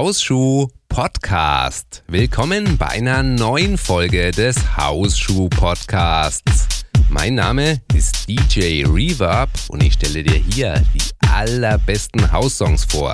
Hausschuh Podcast. Willkommen bei einer neuen Folge des Hausschuh Podcasts. Mein Name ist DJ Reverb und ich stelle dir hier die allerbesten Haussongs vor.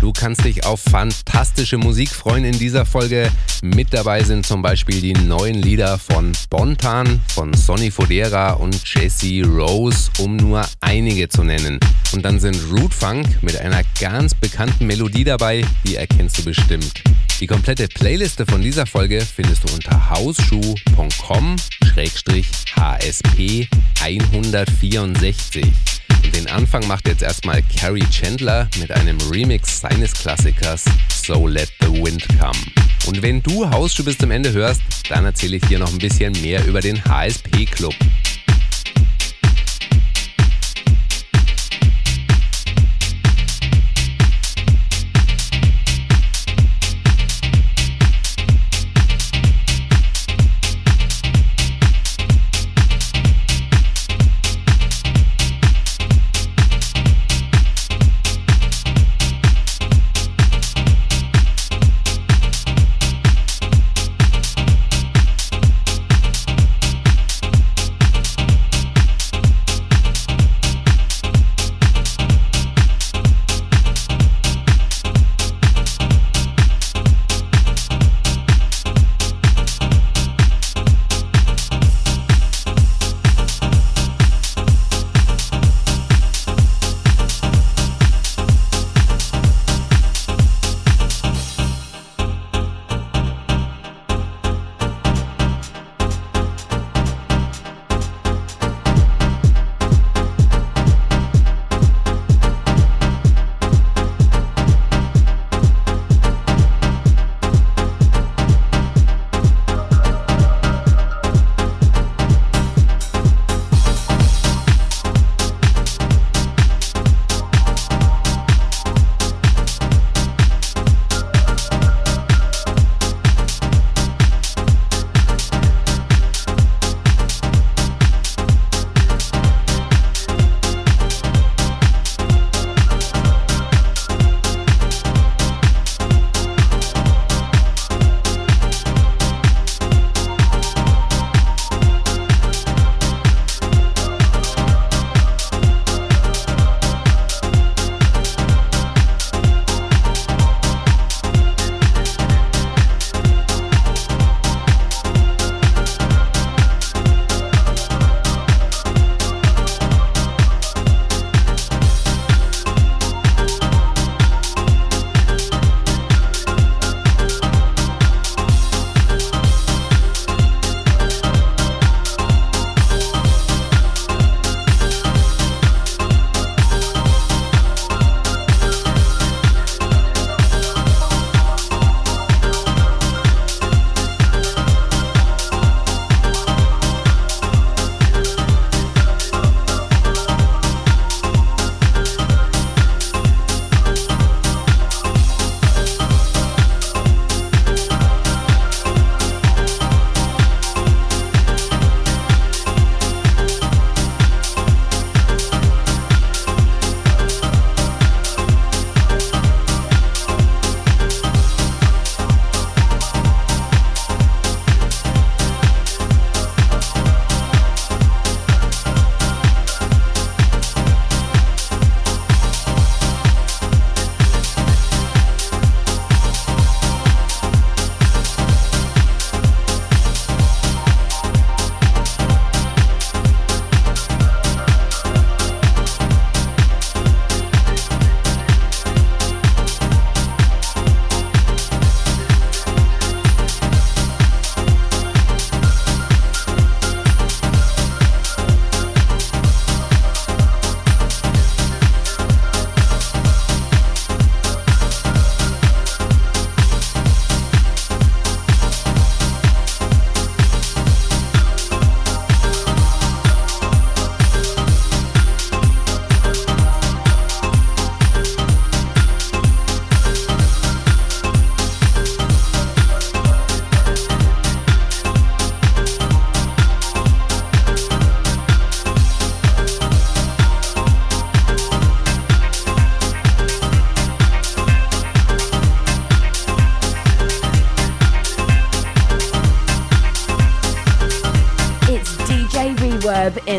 Du kannst dich auf fantastische Musik freuen in dieser Folge. Mit dabei sind zum Beispiel die neuen Lieder von Bontan, von Sonny Fodera und Jesse Rose, um nur einige zu nennen. Und dann sind Root Funk mit einer ganz bekannten Melodie dabei, die erkennst du bestimmt. Die komplette Playliste von dieser Folge findest du unter hausschuh.com-hsp 164. Und den Anfang macht jetzt erstmal Carrie Chandler mit einem Remix seines Klassikers So Let the Wind Come. Und wenn du Hausschuh bis zum Ende hörst, dann erzähle ich dir noch ein bisschen mehr über den HSP Club.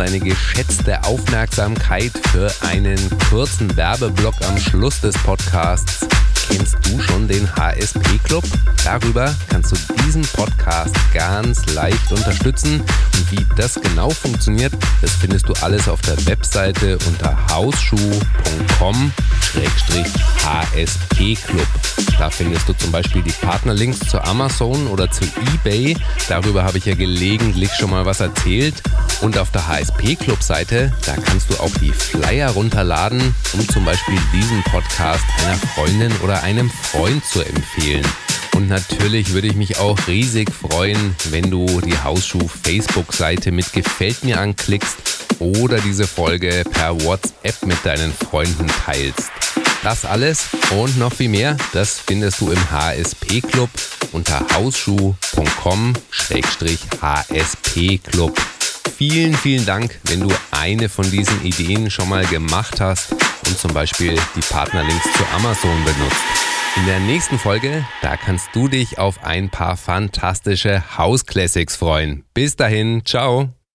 deine geschätzte Aufmerksamkeit für einen kurzen Werbeblock am Schluss des Podcasts. Kennst du schon den HSP Club? Darüber kannst du diesen Podcast ganz leicht unterstützen. Und wie das genau funktioniert, das findest du alles auf der Webseite unter hausschuh.com-hsp Club. Da findest du zum Beispiel die Partnerlinks zu Amazon oder zu eBay. Darüber habe ich ja gelegentlich schon mal was erzählt. Und auf der HSP Club Seite, da kannst du auch die Flyer runterladen, um zum Beispiel diesen Podcast einer Freundin oder einem Freund zu empfehlen. Und natürlich würde ich mich auch riesig freuen, wenn du die Hausschuh Facebook-Seite mit Gefällt mir anklickst oder diese Folge per WhatsApp mit deinen Freunden teilst. Das alles und noch viel mehr, das findest du im HSP Club unter hausschuh.com-hsp Club vielen, vielen Dank, wenn du eine von diesen Ideen schon mal gemacht hast und zum Beispiel die Partnerlinks zu Amazon benutzt. In der nächsten Folge, da kannst du dich auf ein paar fantastische House Classics freuen. Bis dahin, ciao.